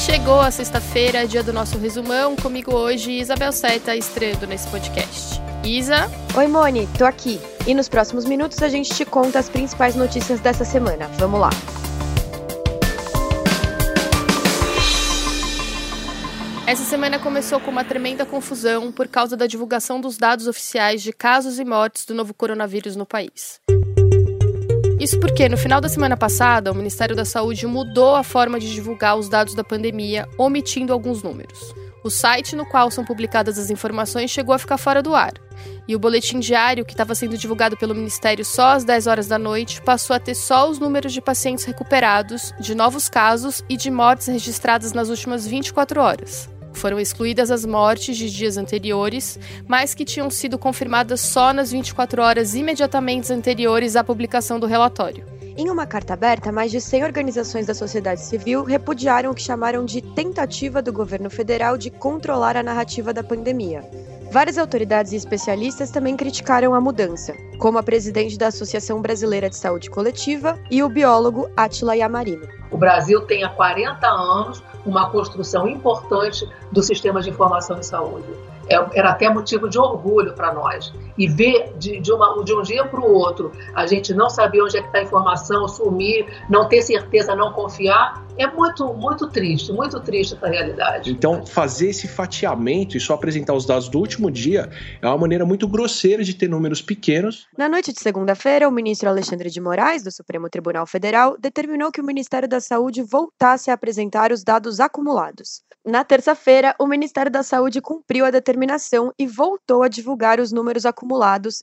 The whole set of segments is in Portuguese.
chegou a sexta-feira, dia do nosso resumão. Comigo hoje, Isabel Seta, estreando nesse podcast. Isa? Oi, Moni, tô aqui. E nos próximos minutos a gente te conta as principais notícias dessa semana. Vamos lá. Essa semana começou com uma tremenda confusão por causa da divulgação dos dados oficiais de casos e mortes do novo coronavírus no país. Isso porque, no final da semana passada, o Ministério da Saúde mudou a forma de divulgar os dados da pandemia, omitindo alguns números. O site no qual são publicadas as informações chegou a ficar fora do ar. E o boletim diário, que estava sendo divulgado pelo Ministério só às 10 horas da noite, passou a ter só os números de pacientes recuperados, de novos casos e de mortes registradas nas últimas 24 horas. Foram excluídas as mortes de dias anteriores, mas que tinham sido confirmadas só nas 24 horas imediatamente anteriores à publicação do relatório. Em uma carta aberta, mais de 100 organizações da sociedade civil repudiaram o que chamaram de tentativa do governo federal de controlar a narrativa da pandemia. Várias autoridades e especialistas também criticaram a mudança, como a presidente da Associação Brasileira de Saúde Coletiva e o biólogo Atila Yamarino. O Brasil tem há 40 anos uma construção importante do sistema de informação em saúde. É, era até motivo de orgulho para nós. E ver de, de, uma, de um dia para o outro a gente não saber onde é que está a informação, sumir, não ter certeza, não confiar, é muito, muito triste, muito triste essa realidade. Então, fazer esse fatiamento e só apresentar os dados do último dia é uma maneira muito grosseira de ter números pequenos. Na noite de segunda-feira, o ministro Alexandre de Moraes, do Supremo Tribunal Federal, determinou que o Ministério da Saúde voltasse a apresentar os dados acumulados. Na terça-feira, o Ministério da Saúde cumpriu a determinação e voltou a divulgar os números acumulados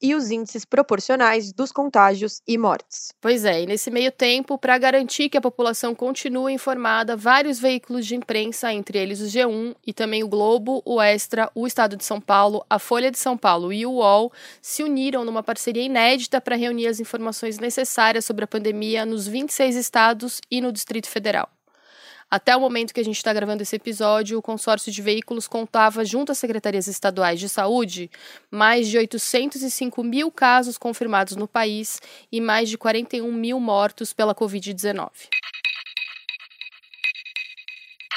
e os índices proporcionais dos contágios e mortes. Pois é, e nesse meio tempo, para garantir que a população continue informada, vários veículos de imprensa, entre eles o G1 e também o Globo, o Extra, o Estado de São Paulo, a Folha de São Paulo e o UOL, se uniram numa parceria inédita para reunir as informações necessárias sobre a pandemia nos 26 estados e no Distrito Federal. Até o momento que a gente está gravando esse episódio, o consórcio de veículos contava, junto às secretarias estaduais de saúde, mais de 805 mil casos confirmados no país e mais de 41 mil mortos pela Covid-19.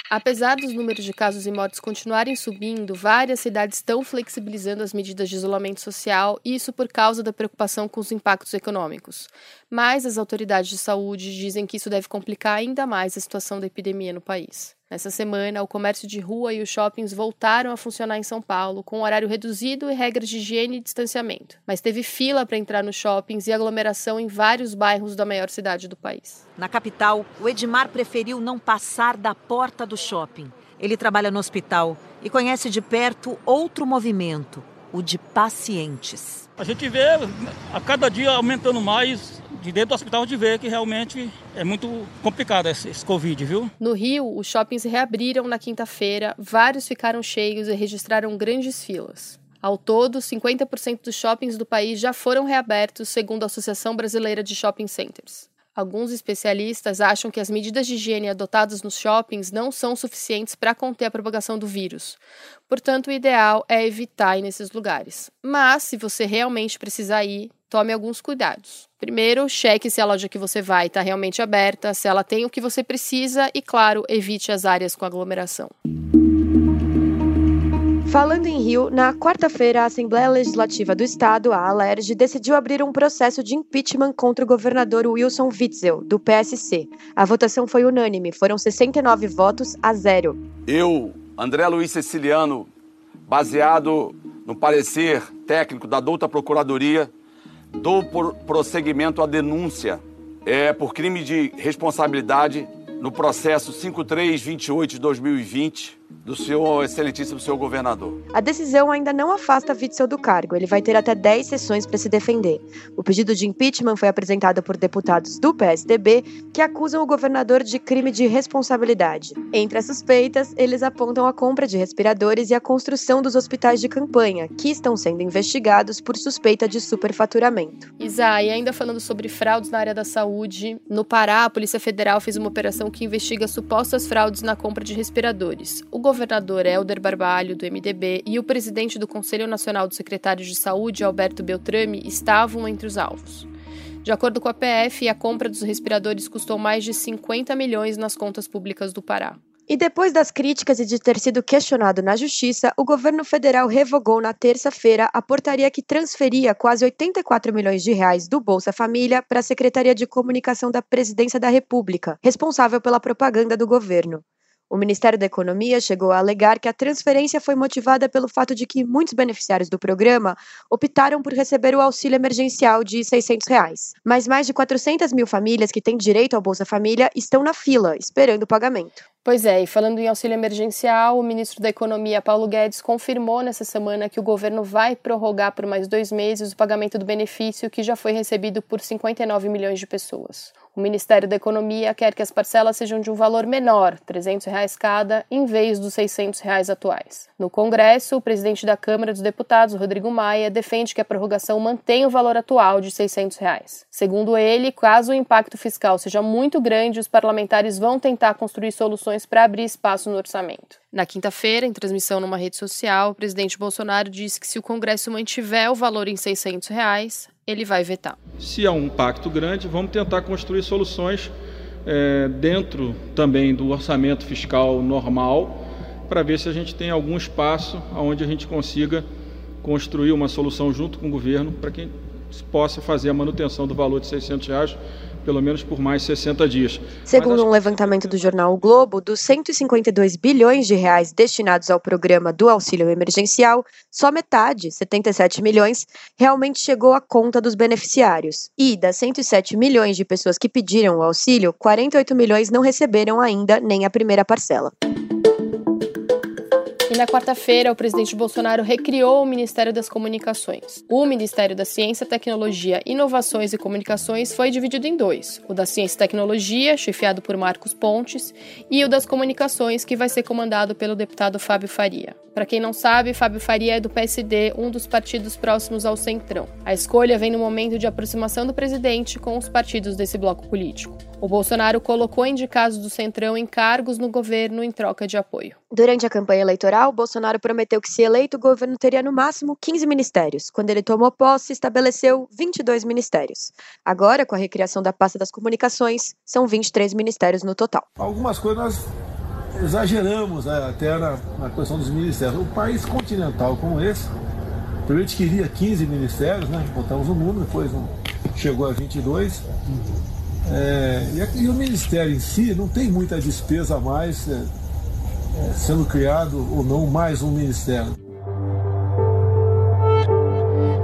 Apesar dos números de casos e mortes continuarem subindo, várias cidades estão flexibilizando as medidas de isolamento social, isso por causa da preocupação com os impactos econômicos. Mas as autoridades de saúde dizem que isso deve complicar ainda mais a situação da epidemia no país. Nessa semana, o comércio de rua e os shoppings voltaram a funcionar em São Paulo, com horário reduzido e regras de higiene e distanciamento. Mas teve fila para entrar nos shoppings e aglomeração em vários bairros da maior cidade do país. Na capital, o Edmar preferiu não passar da porta do shopping. Ele trabalha no hospital e conhece de perto outro movimento, o de pacientes. A gente vê a cada dia aumentando mais de dentro do hospital de ver que realmente é muito complicado esse, esse, Covid, viu? No Rio, os shoppings reabriram na quinta-feira, vários ficaram cheios e registraram grandes filas. Ao todo, 50% dos shoppings do país já foram reabertos, segundo a Associação Brasileira de Shopping Centers. Alguns especialistas acham que as medidas de higiene adotadas nos shoppings não são suficientes para conter a propagação do vírus. Portanto, o ideal é evitar ir nesses lugares. Mas, se você realmente precisar ir, tome alguns cuidados. Primeiro, cheque se a loja que você vai está realmente aberta, se ela tem o que você precisa e, claro, evite as áreas com aglomeração. Falando em Rio, na quarta-feira, a Assembleia Legislativa do Estado, a ALERJ, decidiu abrir um processo de impeachment contra o governador Wilson Witzel, do PSC. A votação foi unânime, foram 69 votos a zero. Eu, André Luiz Ceciliano, baseado no parecer técnico da douta Procuradoria, dou prosseguimento à denúncia. É, por crime de responsabilidade no processo 5328 de 2020 do senhor excelentíssimo senhor governador. A decisão ainda não afasta Witzel do cargo. Ele vai ter até 10 sessões para se defender. O pedido de impeachment foi apresentado por deputados do PSDB que acusam o governador de crime de responsabilidade. Entre as suspeitas, eles apontam a compra de respiradores e a construção dos hospitais de campanha, que estão sendo investigados por suspeita de superfaturamento. Isa, e ainda falando sobre fraudes na área da saúde, no Pará, a Polícia Federal fez uma operação que investiga supostas fraudes na compra de respiradores. O governador Helder Barbalho, do MDB, e o presidente do Conselho Nacional dos Secretários de Saúde, Alberto Beltrame, estavam entre os alvos. De acordo com a PF, a compra dos respiradores custou mais de 50 milhões nas contas públicas do Pará. E depois das críticas e de ter sido questionado na Justiça, o governo federal revogou na terça-feira a portaria que transferia quase 84 milhões de reais do Bolsa Família para a Secretaria de Comunicação da Presidência da República, responsável pela propaganda do governo. O Ministério da Economia chegou a alegar que a transferência foi motivada pelo fato de que muitos beneficiários do programa optaram por receber o auxílio emergencial de 600 reais. Mas mais de 400 mil famílias que têm direito ao Bolsa Família estão na fila, esperando o pagamento. Pois é, e falando em auxílio emergencial, o ministro da Economia, Paulo Guedes, confirmou nessa semana que o governo vai prorrogar por mais dois meses o pagamento do benefício que já foi recebido por 59 milhões de pessoas. O Ministério da Economia quer que as parcelas sejam de um valor menor, 300 reais cada, em vez dos 600 reais atuais. No Congresso, o presidente da Câmara dos Deputados, Rodrigo Maia, defende que a prorrogação mantenha o valor atual de 600 reais. Segundo ele, caso o impacto fiscal seja muito grande, os parlamentares vão tentar construir soluções para abrir espaço no orçamento. Na quinta-feira, em transmissão numa rede social, o presidente Bolsonaro disse que se o Congresso mantiver o valor em 600 reais, ele vai vetar. Se há um impacto grande, vamos tentar construir soluções é, dentro também do orçamento fiscal normal, para ver se a gente tem algum espaço onde a gente consiga construir uma solução junto com o governo para que possa fazer a manutenção do valor de 600 reais pelo menos por mais 60 dias. Segundo um levantamento do jornal o Globo, dos 152 bilhões de reais destinados ao programa do auxílio emergencial, só metade, 77 milhões, realmente chegou à conta dos beneficiários. E das 107 milhões de pessoas que pediram o auxílio, 48 milhões não receberam ainda nem a primeira parcela. Na quarta-feira, o presidente Bolsonaro recriou o Ministério das Comunicações. O Ministério da Ciência, Tecnologia, Inovações e Comunicações foi dividido em dois: o da Ciência e Tecnologia, chefiado por Marcos Pontes, e o das Comunicações, que vai ser comandado pelo deputado Fábio Faria. Para quem não sabe, Fábio Faria é do PSD, um dos partidos próximos ao Centrão. A escolha vem no momento de aproximação do presidente com os partidos desse bloco político. O Bolsonaro colocou indicados do Centrão em cargos no governo em troca de apoio. Durante a campanha eleitoral, Bolsonaro prometeu que, se eleito, o governo teria no máximo 15 ministérios. Quando ele tomou posse, estabeleceu 22 ministérios. Agora, com a recriação da pasta das comunicações, são 23 ministérios no total. Algumas coisas nós exageramos né, até na, na questão dos ministérios. Um país continental como esse, primeiro a gente queria 15 ministérios, né? Botamos no mundo, depois chegou a 22. É, e, e, o Ministério em si não tem muita despesa a mais é, é, sendo criado ou não mais um Ministério.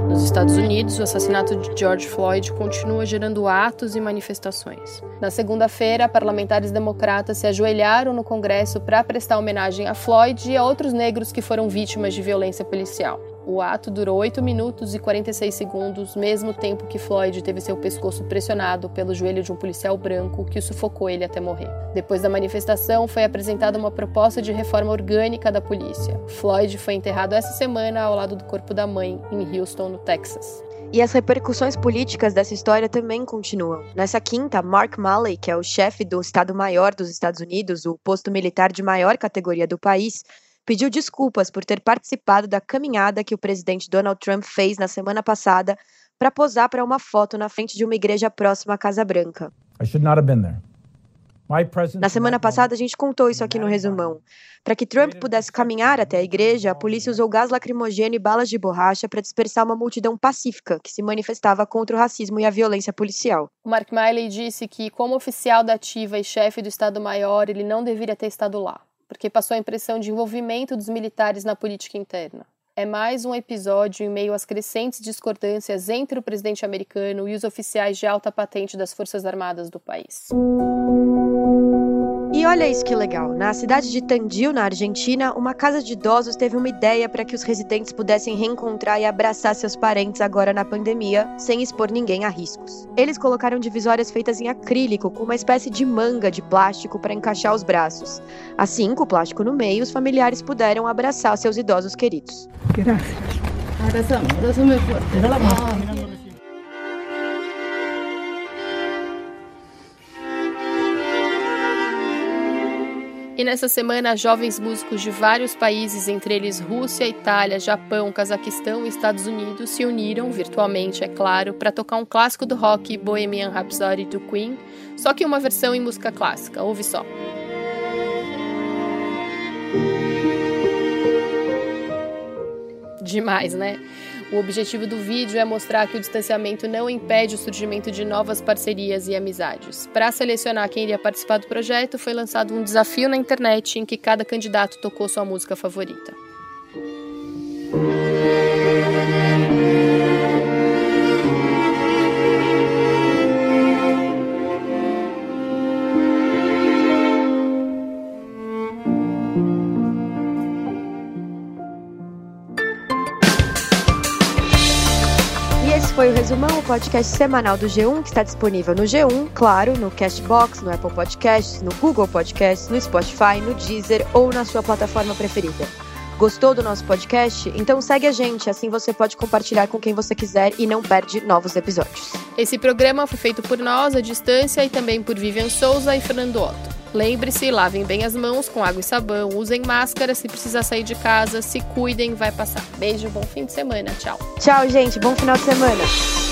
Nos Estados Unidos, o assassinato de George Floyd continua gerando atos e manifestações. Na segunda-feira, parlamentares democratas se ajoelharam no Congresso para prestar homenagem a Floyd e a outros negros que foram vítimas de violência policial. O ato durou 8 minutos e 46 segundos, mesmo tempo que Floyd teve seu pescoço pressionado pelo joelho de um policial branco que sufocou ele até morrer. Depois da manifestação, foi apresentada uma proposta de reforma orgânica da polícia. Floyd foi enterrado essa semana ao lado do corpo da mãe, em Houston, no Texas. E as repercussões políticas dessa história também continuam. Nessa quinta, Mark Malley, que é o chefe do Estado-Maior dos Estados Unidos, o posto militar de maior categoria do país, pediu desculpas por ter participado da caminhada que o presidente Donald Trump fez na semana passada para posar para uma foto na frente de uma igreja próxima à Casa Branca. Na semana passada, a gente contou isso aqui no resumão. Para que Trump pudesse caminhar até a igreja, a polícia usou gás lacrimogêneo e balas de borracha para dispersar uma multidão pacífica que se manifestava contra o racismo e a violência policial. O Mark Miley disse que, como oficial da ativa e chefe do Estado-Maior, ele não deveria ter estado lá porque passou a impressão de envolvimento dos militares na política interna. É mais um episódio em meio às crescentes discordâncias entre o presidente americano e os oficiais de alta patente das Forças Armadas do país. E olha isso que legal. Na cidade de Tandil, na Argentina, uma casa de idosos teve uma ideia para que os residentes pudessem reencontrar e abraçar seus parentes agora na pandemia, sem expor ninguém a riscos. Eles colocaram divisórias feitas em acrílico com uma espécie de manga de plástico para encaixar os braços. Assim, com o plástico no meio, os familiares puderam abraçar seus idosos queridos. Graças. Abraçamos, abraçamos forte. E nessa semana, jovens músicos de vários países, entre eles Rússia, Itália, Japão, Cazaquistão e Estados Unidos, se uniram, virtualmente, é claro, para tocar um clássico do rock, Bohemian Rhapsody do Queen, só que uma versão em música clássica. Ouve só. Demais, né? O objetivo do vídeo é mostrar que o distanciamento não impede o surgimento de novas parcerias e amizades. Para selecionar quem iria participar do projeto, foi lançado um desafio na internet em que cada candidato tocou sua música favorita. Foi o Resumão, o podcast semanal do G1, que está disponível no G1, claro, no Castbox, no Apple Podcasts, no Google Podcasts, no Spotify, no Deezer ou na sua plataforma preferida. Gostou do nosso podcast? Então segue a gente, assim você pode compartilhar com quem você quiser e não perde novos episódios. Esse programa foi feito por nós, à distância, e também por Vivian Souza e Fernando Otto. Lembre-se, lavem bem as mãos com água e sabão, usem máscara se precisar sair de casa, se cuidem, vai passar. Beijo, bom fim de semana, tchau. Tchau, gente, bom final de semana.